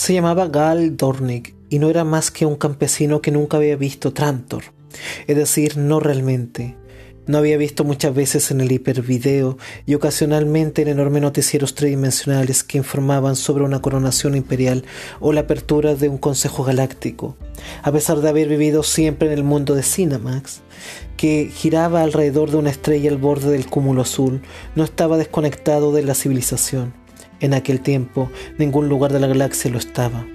Se llamaba Gal Dornick y no era más que un campesino que nunca había visto Trantor, es decir, no realmente. No había visto muchas veces en el hipervideo y ocasionalmente en enormes noticieros tridimensionales que informaban sobre una coronación imperial o la apertura de un consejo galáctico. A pesar de haber vivido siempre en el mundo de Cinemax, que giraba alrededor de una estrella al borde del cúmulo azul, no estaba desconectado de la civilización. En aquel tiempo, ningún lugar de la galaxia lo estaba.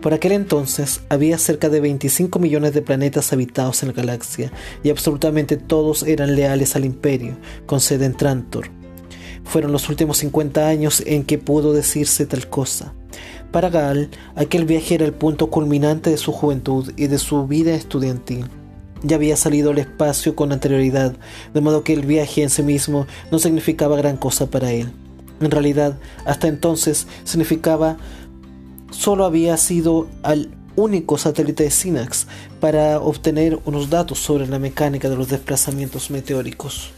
Por aquel entonces había cerca de 25 millones de planetas habitados en la galaxia y absolutamente todos eran leales al imperio, con sede en Trantor. Fueron los últimos 50 años en que pudo decirse tal cosa. Para Gal, aquel viaje era el punto culminante de su juventud y de su vida estudiantil. Ya había salido al espacio con anterioridad, de modo que el viaje en sí mismo no significaba gran cosa para él. En realidad, hasta entonces significaba solo había sido al único satélite de SINAX para obtener unos datos sobre la mecánica de los desplazamientos meteóricos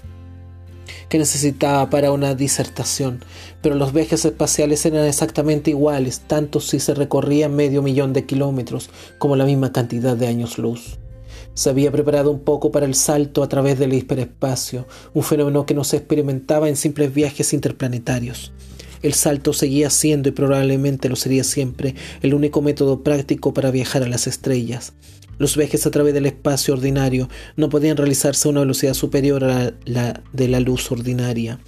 que necesitaba para una disertación, pero los viajes espaciales eran exactamente iguales, tanto si se recorría medio millón de kilómetros como la misma cantidad de años luz. Se había preparado un poco para el salto a través del hiperespacio, un fenómeno que no se experimentaba en simples viajes interplanetarios. El salto seguía siendo y probablemente lo sería siempre el único método práctico para viajar a las estrellas. Los viajes a través del espacio ordinario no podían realizarse a una velocidad superior a la de la luz ordinaria.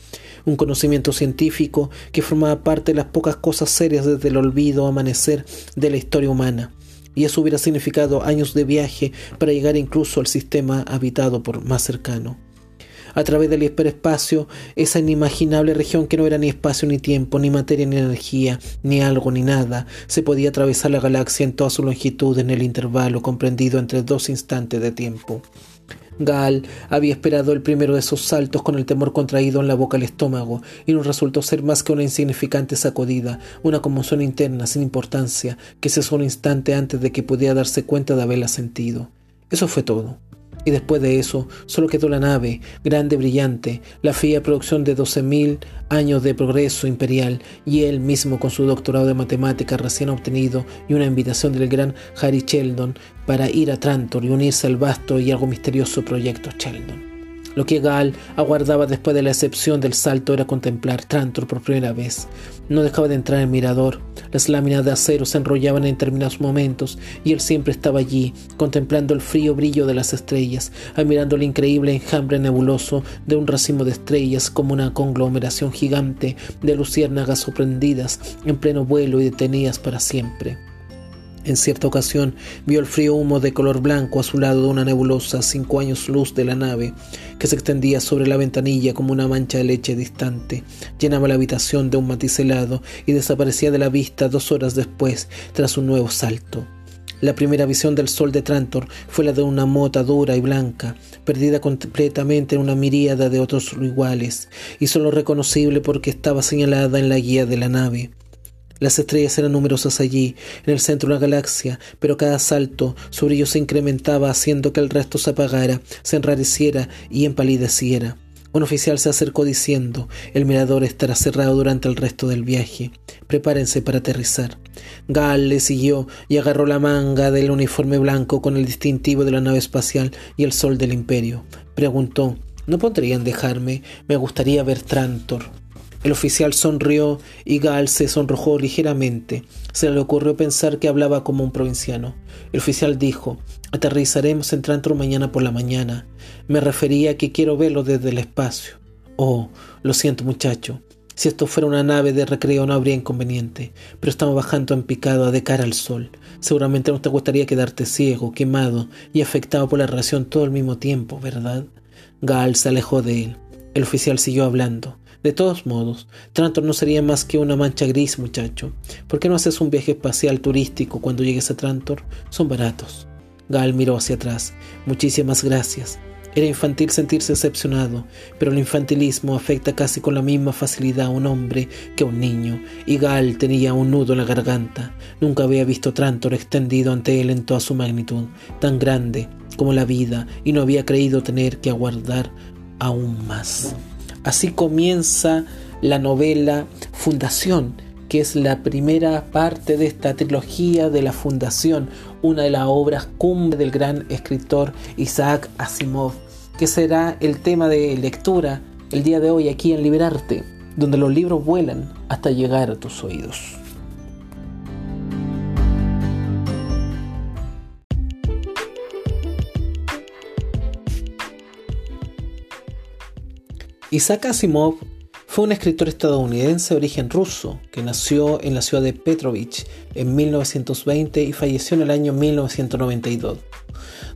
Un conocimiento científico que formaba parte de las pocas cosas serias desde el olvido amanecer de la historia humana. Y eso hubiera significado años de viaje para llegar incluso al sistema habitado por más cercano a través del hiperespacio, esa inimaginable región que no era ni espacio ni tiempo, ni materia ni energía, ni algo ni nada, se podía atravesar la galaxia en toda su longitud en el intervalo comprendido entre dos instantes de tiempo. Gal había esperado el primero de esos saltos con el temor contraído en la boca al estómago, y no resultó ser más que una insignificante sacudida, una conmoción interna sin importancia, que cesó un instante antes de que pudiera darse cuenta de haberla sentido. Eso fue todo. Y después de eso, solo quedó la nave, grande, brillante, la fría producción de 12.000 años de progreso imperial, y él mismo con su doctorado de matemáticas recién obtenido y una invitación del gran Harry Sheldon para ir a Trantor y unirse al vasto y algo misterioso proyecto Sheldon. Lo que Gal aguardaba después de la excepción del salto era contemplar Trantor por primera vez. No dejaba de entrar en el mirador. Las láminas de acero se enrollaban en determinados momentos y él siempre estaba allí, contemplando el frío brillo de las estrellas, admirando el increíble enjambre nebuloso de un racimo de estrellas como una conglomeración gigante de luciérnagas sorprendidas en pleno vuelo y detenidas para siempre. En cierta ocasión vio el frío humo de color blanco a su lado de una nebulosa cinco años luz de la nave, que se extendía sobre la ventanilla como una mancha de leche distante, llenaba la habitación de un matiz helado y desaparecía de la vista dos horas después tras un nuevo salto. La primera visión del sol de Trantor fue la de una mota dura y blanca, perdida completamente en una miríada de otros iguales, y solo reconocible porque estaba señalada en la guía de la nave. Las estrellas eran numerosas allí, en el centro de la galaxia, pero cada salto su brillo se incrementaba haciendo que el resto se apagara, se enrareciera y empalideciera. Un oficial se acercó diciendo, el mirador estará cerrado durante el resto del viaje. Prepárense para aterrizar. Gal le siguió y agarró la manga del uniforme blanco con el distintivo de la nave espacial y el sol del imperio. Preguntó, ¿no podrían dejarme? Me gustaría ver Trantor. El oficial sonrió y Gal se sonrojó ligeramente. Se le ocurrió pensar que hablaba como un provinciano. El oficial dijo, aterrizaremos en Trantor mañana por la mañana. Me refería a que quiero verlo desde el espacio. Oh, lo siento muchacho. Si esto fuera una nave de recreo no habría inconveniente, pero estamos bajando en picado de cara al sol. Seguramente no te gustaría quedarte ciego, quemado y afectado por la radiación todo al mismo tiempo, ¿verdad? Gal se alejó de él. El oficial siguió hablando. De todos modos, Trantor no sería más que una mancha gris, muchacho. ¿Por qué no haces un viaje espacial turístico cuando llegues a Trantor? Son baratos. Gal miró hacia atrás. Muchísimas gracias. Era infantil sentirse decepcionado, pero el infantilismo afecta casi con la misma facilidad a un hombre que a un niño, y Gal tenía un nudo en la garganta. Nunca había visto Trantor extendido ante él en toda su magnitud, tan grande como la vida, y no había creído tener que aguardar aún más. Así comienza la novela Fundación, que es la primera parte de esta trilogía de la Fundación, una de las obras cumbre del gran escritor Isaac Asimov, que será el tema de lectura el día de hoy aquí en Liberarte, donde los libros vuelan hasta llegar a tus oídos. Isaac Asimov fue un escritor estadounidense de origen ruso que nació en la ciudad de Petrovich en 1920 y falleció en el año 1992.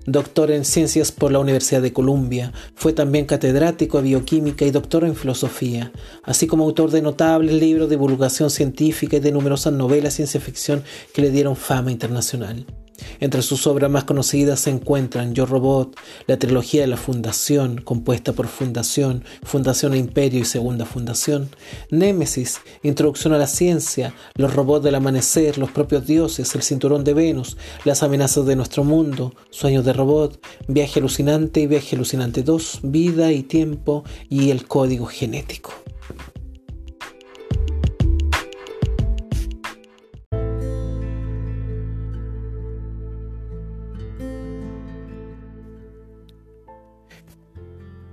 Doctor en ciencias por la Universidad de Columbia, fue también catedrático de bioquímica y doctor en filosofía, así como autor de notables libros de divulgación científica y de numerosas novelas de ciencia ficción que le dieron fama internacional. Entre sus obras más conocidas se encuentran Yo Robot, la trilogía de la Fundación, compuesta por Fundación, Fundación e Imperio y Segunda Fundación, Némesis, Introducción a la Ciencia, Los Robots del Amanecer, Los propios Dioses, El Cinturón de Venus, Las amenazas de nuestro mundo, Sueños de Robot, Viaje Alucinante y Viaje Alucinante 2, Vida y Tiempo y El Código Genético.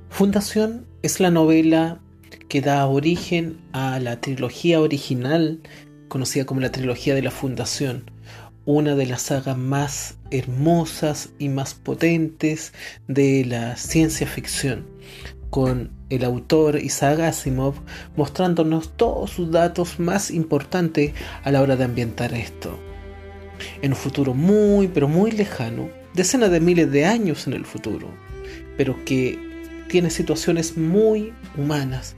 Fundación es la novela que da origen a la trilogía original, conocida como la trilogía de la Fundación, una de las sagas más hermosas y más potentes de la ciencia ficción, con el autor Isaac Asimov mostrándonos todos sus datos más importantes a la hora de ambientar esto. En un futuro muy, pero muy lejano, decenas de miles de años en el futuro, pero que tiene situaciones muy humanas.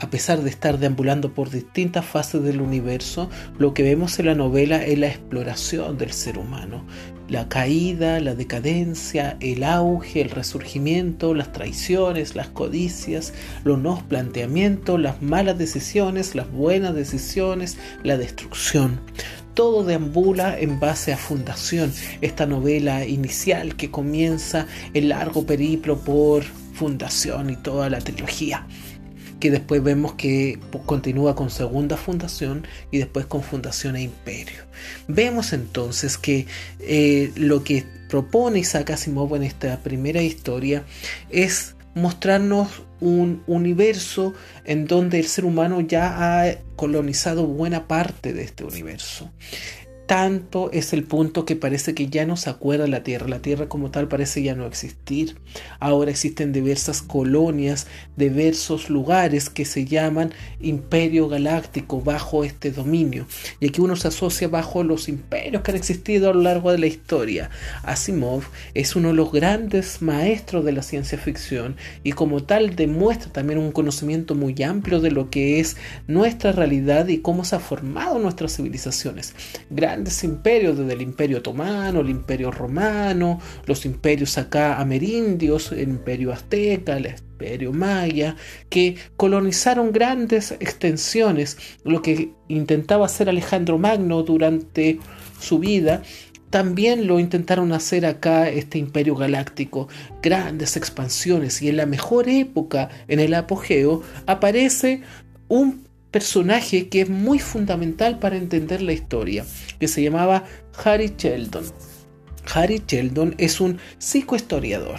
A pesar de estar deambulando por distintas fases del universo, lo que vemos en la novela es la exploración del ser humano, la caída, la decadencia, el auge, el resurgimiento, las traiciones, las codicias, los nuevos planteamientos, las malas decisiones, las buenas decisiones, la destrucción. Todo deambula en base a Fundación, esta novela inicial que comienza el largo periplo por Fundación y toda la trilogía. Que después vemos que continúa con Segunda Fundación y después con Fundación e Imperio. Vemos entonces que eh, lo que propone Isaac Asimov en esta primera historia es mostrarnos un universo en donde el ser humano ya ha colonizado buena parte de este universo tanto es el punto que parece que ya no se acuerda la Tierra. La Tierra como tal parece ya no existir. Ahora existen diversas colonias, diversos lugares que se llaman Imperio Galáctico bajo este dominio. Y aquí uno se asocia bajo los imperios que han existido a lo largo de la historia. Asimov es uno de los grandes maestros de la ciencia ficción y como tal demuestra también un conocimiento muy amplio de lo que es nuestra realidad y cómo se ha formado nuestras civilizaciones grandes imperios, desde el imperio otomano, el imperio romano, los imperios acá amerindios, el imperio azteca, el imperio maya, que colonizaron grandes extensiones, lo que intentaba hacer Alejandro Magno durante su vida, también lo intentaron hacer acá este imperio galáctico, grandes expansiones y en la mejor época, en el apogeo, aparece un personaje que es muy fundamental para entender la historia, que se llamaba Harry Sheldon. Harry Sheldon es un psicohistoriador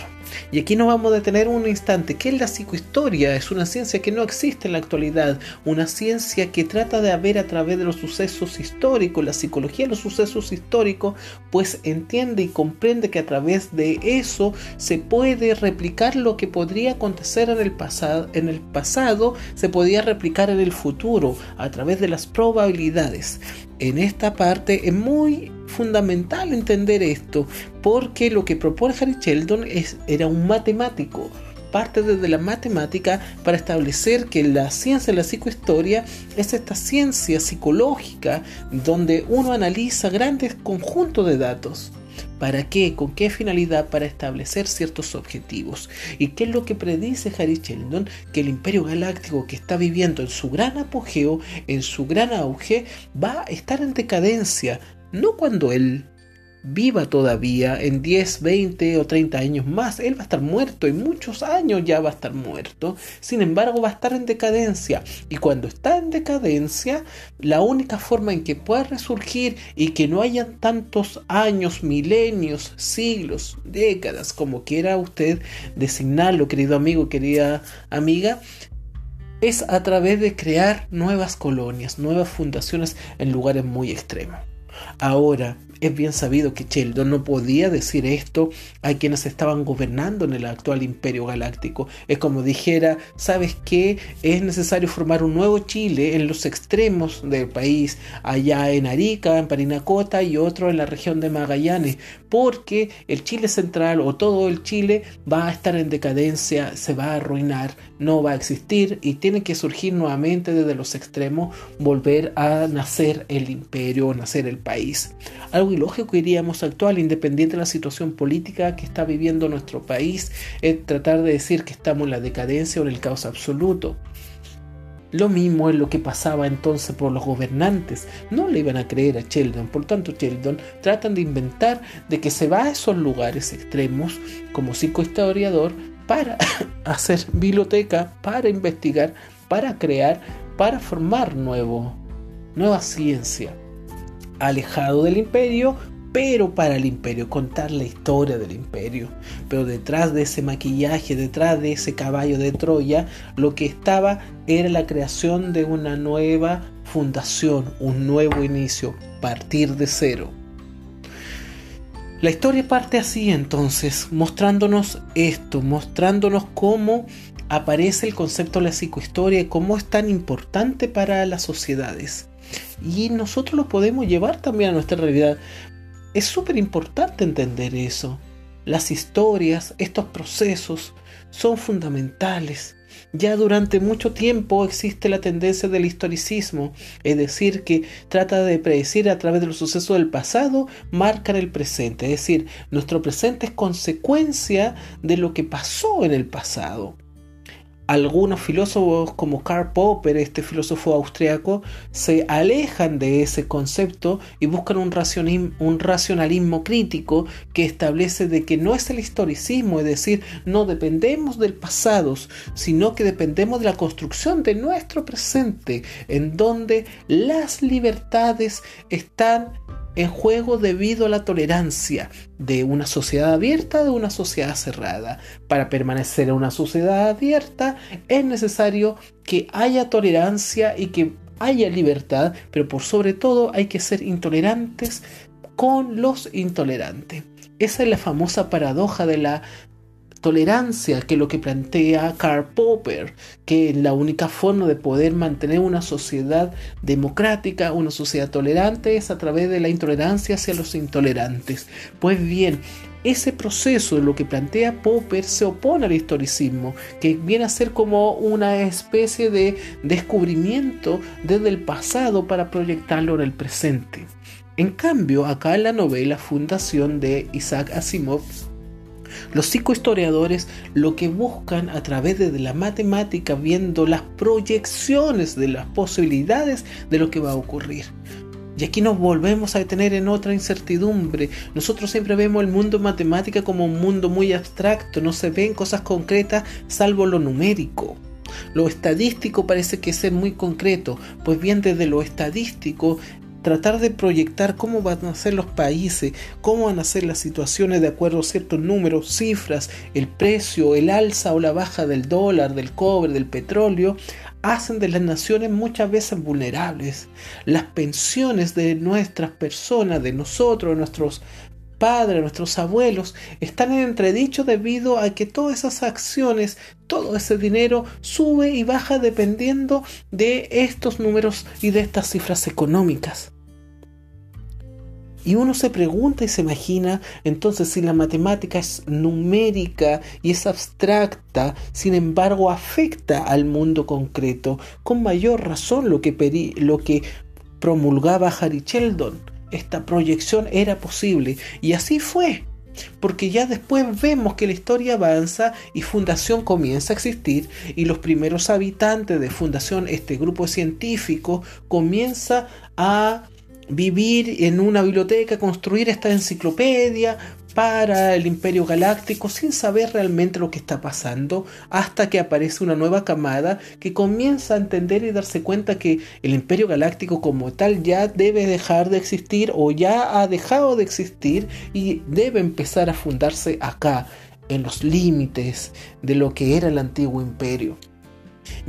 y aquí nos vamos a detener un instante. ¿Qué es la psicohistoria? Es una ciencia que no existe en la actualidad, una ciencia que trata de ver a través de los sucesos históricos, la psicología de los sucesos históricos, pues entiende y comprende que a través de eso se puede replicar lo que podría acontecer en el pasado, en el pasado se podía replicar en el futuro a través de las probabilidades. En esta parte es muy fundamental entender esto, porque lo que propone Harry Sheldon es, era un matemático, parte desde la matemática para establecer que la ciencia de la psicohistoria es esta ciencia psicológica donde uno analiza grandes conjuntos de datos. ¿Para qué? ¿Con qué finalidad? Para establecer ciertos objetivos. ¿Y qué es lo que predice Harry Sheldon? Que el imperio galáctico que está viviendo en su gran apogeo, en su gran auge, va a estar en decadencia. No cuando él viva todavía en 10, 20 o 30 años más. Él va a estar muerto y muchos años ya va a estar muerto. Sin embargo, va a estar en decadencia. Y cuando está en decadencia, la única forma en que pueda resurgir y que no haya tantos años, milenios, siglos, décadas, como quiera usted designarlo, querido amigo, querida amiga, es a través de crear nuevas colonias, nuevas fundaciones en lugares muy extremos. Ahora, es bien sabido que Sheldon no podía decir esto a quienes estaban gobernando en el actual imperio galáctico. Es como dijera, ¿sabes qué? Es necesario formar un nuevo Chile en los extremos del país, allá en Arica, en Parinacota y otro en la región de Magallanes, porque el Chile central o todo el Chile va a estar en decadencia, se va a arruinar, no va a existir y tiene que surgir nuevamente desde los extremos, volver a nacer el imperio, nacer el país. Algo ilógico iríamos actual, independiente de la situación política que está viviendo nuestro país, es tratar de decir que estamos en la decadencia o en el caos absoluto. Lo mismo es lo que pasaba entonces por los gobernantes. No le iban a creer a Sheldon. Por tanto, Sheldon tratan de inventar de que se va a esos lugares extremos como psicohistoriador para hacer biblioteca, para investigar, para crear, para formar nueva ciencia alejado del imperio, pero para el imperio, contar la historia del imperio. Pero detrás de ese maquillaje, detrás de ese caballo de Troya, lo que estaba era la creación de una nueva fundación, un nuevo inicio, partir de cero. La historia parte así entonces, mostrándonos esto, mostrándonos cómo aparece el concepto de la psicohistoria y cómo es tan importante para las sociedades y nosotros lo podemos llevar también a nuestra realidad. Es súper importante entender eso. Las historias, estos procesos son fundamentales. Ya durante mucho tiempo existe la tendencia del historicismo, es decir, que trata de predecir a través de los sucesos del pasado, marcar el presente, es decir, nuestro presente es consecuencia de lo que pasó en el pasado algunos filósofos como Karl Popper, este filósofo austriaco, se alejan de ese concepto y buscan un racionalismo, crítico que establece de que no es el historicismo, es decir, no dependemos del pasado, sino que dependemos de la construcción de nuestro presente, en donde las libertades están en juego debido a la tolerancia de una sociedad abierta de una sociedad cerrada. Para permanecer en una sociedad abierta es necesario que haya tolerancia y que haya libertad, pero por sobre todo hay que ser intolerantes con los intolerantes. Esa es la famosa paradoja de la tolerancia, que lo que plantea Karl Popper, que la única forma de poder mantener una sociedad democrática, una sociedad tolerante, es a través de la intolerancia hacia los intolerantes. Pues bien, ese proceso de lo que plantea Popper se opone al historicismo, que viene a ser como una especie de descubrimiento desde el pasado para proyectarlo en el presente. En cambio, acá en la novela Fundación de Isaac Asimov, los psicohistoriadores lo que buscan a través de la matemática, viendo las proyecciones de las posibilidades de lo que va a ocurrir. Y aquí nos volvemos a detener en otra incertidumbre. Nosotros siempre vemos el mundo matemática como un mundo muy abstracto, no se ven cosas concretas salvo lo numérico. Lo estadístico parece que ser muy concreto, pues bien desde lo estadístico tratar de proyectar cómo van a ser los países, cómo van a ser las situaciones de acuerdo a ciertos números, cifras, el precio, el alza o la baja del dólar, del cobre, del petróleo, hacen de las naciones muchas veces vulnerables. Las pensiones de nuestras personas, de nosotros, de nuestros padres, nuestros abuelos, están en entredicho debido a que todas esas acciones, todo ese dinero sube y baja dependiendo de estos números y de estas cifras económicas. Y uno se pregunta y se imagina entonces si la matemática es numérica y es abstracta, sin embargo afecta al mundo concreto, con mayor razón lo que, lo que promulgaba Harry Sheldon esta proyección era posible. Y así fue. Porque ya después vemos que la historia avanza y Fundación comienza a existir y los primeros habitantes de Fundación, este grupo científico, comienza a vivir en una biblioteca, construir esta enciclopedia para el Imperio Galáctico sin saber realmente lo que está pasando hasta que aparece una nueva camada que comienza a entender y darse cuenta que el Imperio Galáctico como tal ya debe dejar de existir o ya ha dejado de existir y debe empezar a fundarse acá en los límites de lo que era el antiguo imperio.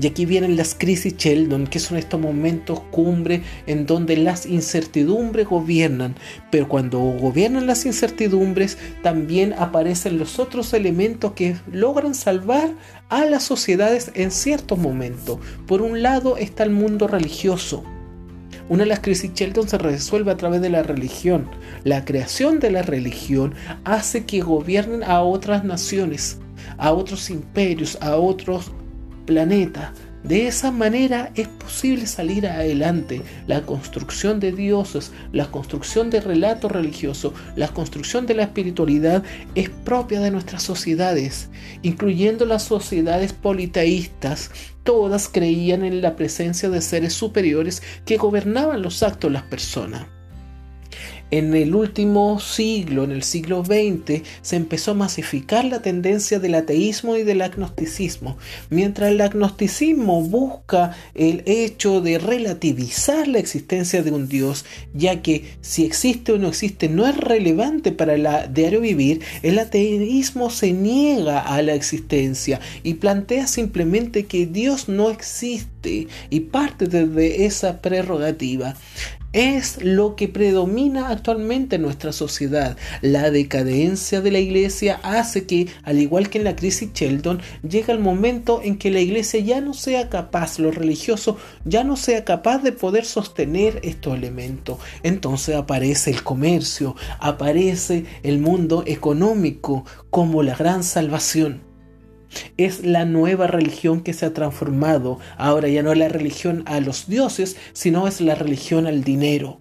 Y aquí vienen las crisis Sheldon, que son estos momentos cumbre en donde las incertidumbres gobiernan. Pero cuando gobiernan las incertidumbres, también aparecen los otros elementos que logran salvar a las sociedades en ciertos momentos. Por un lado está el mundo religioso. Una de las crisis Sheldon se resuelve a través de la religión. La creación de la religión hace que gobiernen a otras naciones, a otros imperios, a otros planeta. De esa manera es posible salir adelante. La construcción de dioses, la construcción de relatos religiosos, la construcción de la espiritualidad es propia de nuestras sociedades, incluyendo las sociedades politeístas. Todas creían en la presencia de seres superiores que gobernaban los actos de las personas. En el último siglo, en el siglo XX, se empezó a masificar la tendencia del ateísmo y del agnosticismo. Mientras el agnosticismo busca el hecho de relativizar la existencia de un Dios, ya que si existe o no existe no es relevante para el diario vivir, el ateísmo se niega a la existencia y plantea simplemente que Dios no existe y parte desde esa prerrogativa es lo que predomina actualmente en nuestra sociedad. La decadencia de la iglesia hace que, al igual que en la crisis Sheldon, llega el momento en que la iglesia ya no sea capaz, lo religioso ya no sea capaz de poder sostener estos elementos. Entonces aparece el comercio, aparece el mundo económico como la gran salvación. Es la nueva religión que se ha transformado. Ahora ya no es la religión a los dioses, sino es la religión al dinero.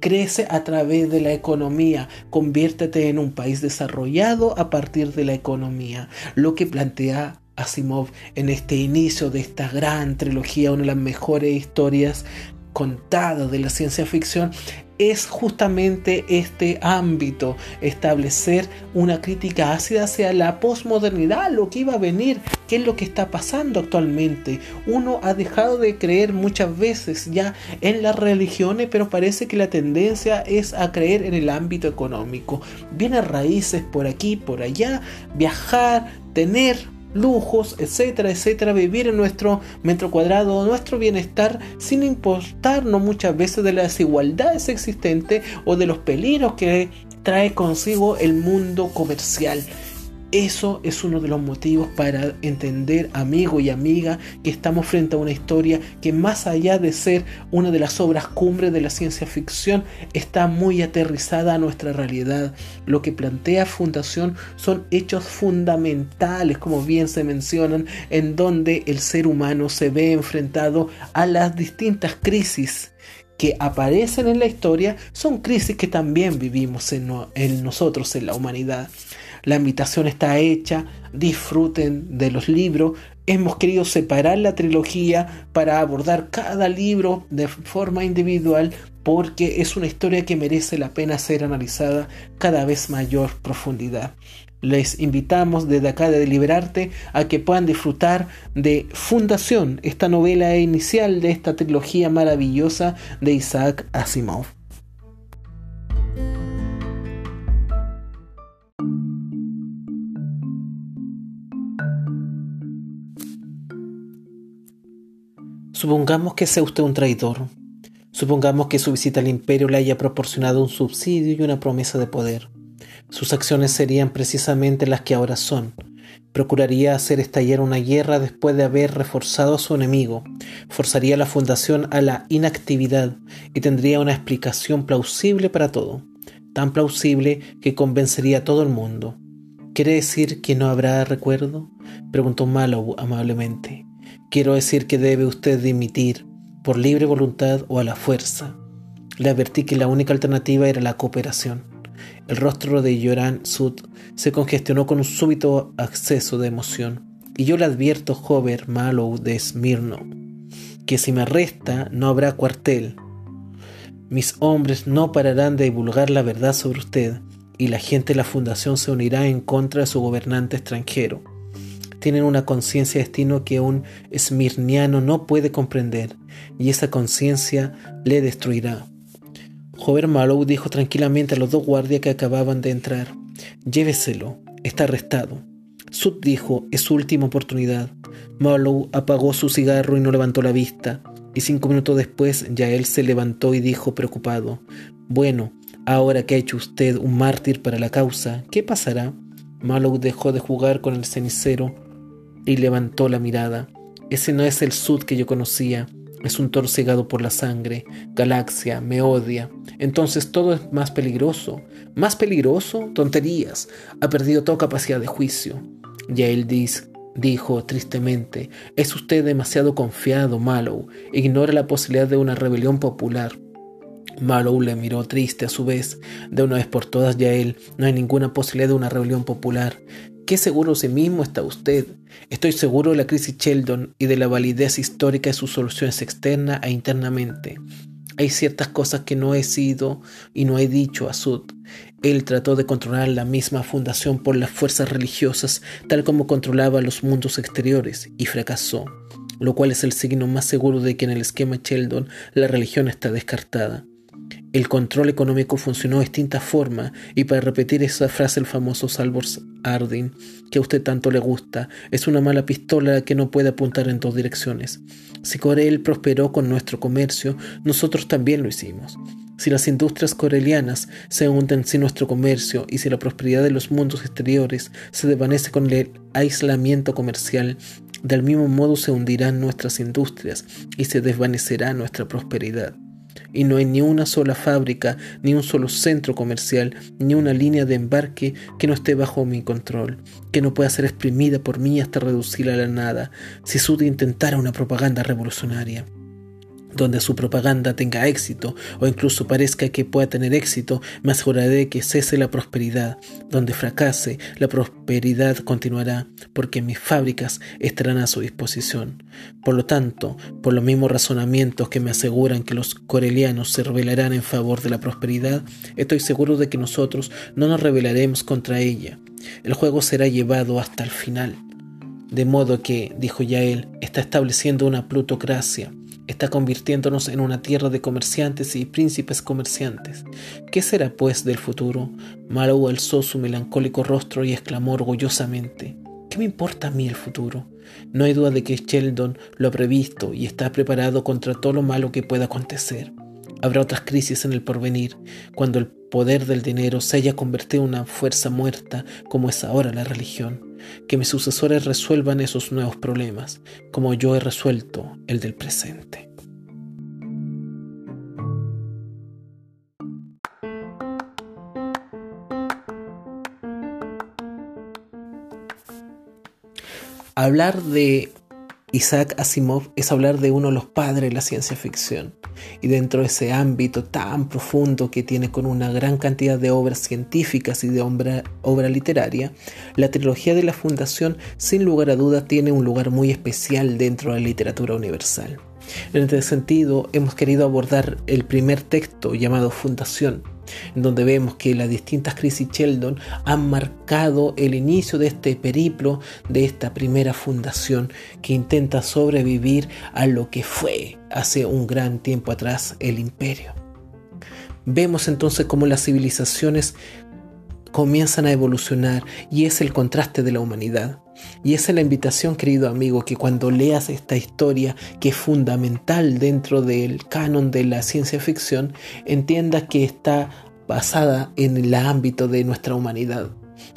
Crece a través de la economía, conviértete en un país desarrollado a partir de la economía, lo que plantea Asimov en este inicio de esta gran trilogía, una de las mejores historias contadas de la ciencia ficción, es justamente este ámbito, establecer una crítica ácida hacia la posmodernidad, lo que iba a venir, qué es lo que está pasando actualmente. Uno ha dejado de creer muchas veces ya en las religiones, pero parece que la tendencia es a creer en el ámbito económico. Viene raíces por aquí, por allá, viajar, tener lujos, etcétera, etcétera, vivir en nuestro metro cuadrado, nuestro bienestar, sin importarnos muchas veces de las desigualdades existentes o de los peligros que trae consigo el mundo comercial. Eso es uno de los motivos para entender, amigo y amiga, que estamos frente a una historia que más allá de ser una de las obras cumbres de la ciencia ficción, está muy aterrizada a nuestra realidad. Lo que plantea Fundación son hechos fundamentales, como bien se mencionan, en donde el ser humano se ve enfrentado a las distintas crisis que aparecen en la historia son crisis que también vivimos en, en nosotros, en la humanidad. La invitación está hecha, disfruten de los libros. Hemos querido separar la trilogía para abordar cada libro de forma individual porque es una historia que merece la pena ser analizada cada vez mayor profundidad. Les invitamos desde acá de Deliberarte a que puedan disfrutar de Fundación, esta novela inicial de esta trilogía maravillosa de Isaac Asimov. Supongamos que sea usted un traidor. Supongamos que su visita al imperio le haya proporcionado un subsidio y una promesa de poder. Sus acciones serían precisamente las que ahora son. Procuraría hacer estallar una guerra después de haber reforzado a su enemigo. Forzaría la fundación a la inactividad y tendría una explicación plausible para todo. Tan plausible que convencería a todo el mundo. ¿Quiere decir que no habrá recuerdo? Preguntó Mallow amablemente. Quiero decir que debe usted dimitir, por libre voluntad o a la fuerza. Le advertí que la única alternativa era la cooperación. El rostro de Yoran Sud se congestionó con un súbito acceso de emoción. Y yo le advierto, joven Mallow de Smirno, que si me arresta no habrá cuartel. Mis hombres no pararán de divulgar la verdad sobre usted, y la gente de la fundación se unirá en contra de su gobernante extranjero. Tienen una conciencia de destino que un esmirniano no puede comprender, y esa conciencia le destruirá. Joven Mallow dijo tranquilamente a los dos guardias que acababan de entrar: Lléveselo, está arrestado. Sud dijo: Es su última oportunidad. Marlowe apagó su cigarro y no levantó la vista, y cinco minutos después ya él se levantó y dijo preocupado: Bueno, ahora que ha hecho usted un mártir para la causa, ¿qué pasará? Marlowe dejó de jugar con el cenicero y levantó la mirada. Ese no es el Sud que yo conocía. Es un toro cegado por la sangre. Galaxia, me odia. Entonces todo es más peligroso. ¿Más peligroso? Tonterías. Ha perdido toda capacidad de juicio. Yael dijo tristemente, es usted demasiado confiado, Mallow. Ignora la posibilidad de una rebelión popular. Mallow le miró triste a su vez. De una vez por todas, Yael, no hay ninguna posibilidad de una rebelión popular. ¿Qué seguro de sí mismo está usted? Estoy seguro de la crisis Sheldon y de la validez histórica de sus soluciones externas e internamente. Hay ciertas cosas que no he sido y no he dicho a Sud. Él trató de controlar la misma fundación por las fuerzas religiosas, tal como controlaba los mundos exteriores, y fracasó, lo cual es el signo más seguro de que en el esquema Sheldon la religión está descartada. El control económico funcionó de distinta forma y para repetir esa frase el famoso Salvor Ardin, que a usted tanto le gusta, es una mala pistola que no puede apuntar en dos direcciones. Si Corel prosperó con nuestro comercio, nosotros también lo hicimos. Si las industrias corelianas se hunden sin nuestro comercio y si la prosperidad de los mundos exteriores se desvanece con el aislamiento comercial, del mismo modo se hundirán nuestras industrias y se desvanecerá nuestra prosperidad y no hay ni una sola fábrica, ni un solo centro comercial, ni una línea de embarque que no esté bajo mi control, que no pueda ser exprimida por mí hasta reducirla a la nada, si Sud intentara una propaganda revolucionaria donde su propaganda tenga éxito o incluso parezca que pueda tener éxito, me aseguraré que cese la prosperidad. Donde fracase, la prosperidad continuará porque mis fábricas estarán a su disposición. Por lo tanto, por los mismos razonamientos que me aseguran que los corelianos se rebelarán en favor de la prosperidad, estoy seguro de que nosotros no nos rebelaremos contra ella. El juego será llevado hasta el final. De modo que, dijo ya él, está estableciendo una plutocracia está convirtiéndonos en una tierra de comerciantes y príncipes comerciantes. ¿Qué será pues del futuro? Marrow alzó su melancólico rostro y exclamó orgullosamente, ¿qué me importa a mí el futuro? No hay duda de que Sheldon lo ha previsto y está preparado contra todo lo malo que pueda acontecer. Habrá otras crisis en el porvenir, cuando el poder del dinero se haya convertido en una fuerza muerta como es ahora la religión. Que mis sucesores resuelvan esos nuevos problemas, como yo he resuelto el del presente. Hablar de Isaac Asimov es hablar de uno de los padres de la ciencia ficción. Y dentro de ese ámbito tan profundo que tiene con una gran cantidad de obras científicas y de obra, obra literaria, la trilogía de la Fundación sin lugar a duda tiene un lugar muy especial dentro de la literatura universal. En este sentido, hemos querido abordar el primer texto llamado Fundación, en donde vemos que las distintas crisis Sheldon han marcado el inicio de este periplo, de esta primera fundación que intenta sobrevivir a lo que fue hace un gran tiempo atrás el imperio. Vemos entonces cómo las civilizaciones comienzan a evolucionar y es el contraste de la humanidad. Y es la invitación, querido amigo, que cuando leas esta historia que es fundamental dentro del canon de la ciencia ficción, entiendas que está basada en el ámbito de nuestra humanidad.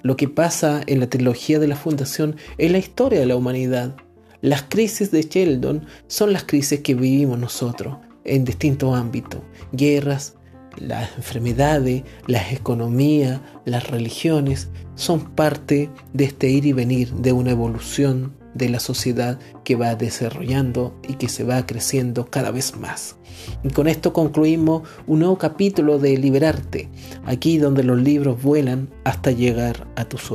Lo que pasa en la trilogía de la Fundación es la historia de la humanidad. Las crisis de Sheldon son las crisis que vivimos nosotros en distintos ámbitos. Guerras, las enfermedades, las economías, las religiones son parte de este ir y venir de una evolución de la sociedad que va desarrollando y que se va creciendo cada vez más. Y con esto concluimos un nuevo capítulo de Liberarte, aquí donde los libros vuelan hasta llegar a tus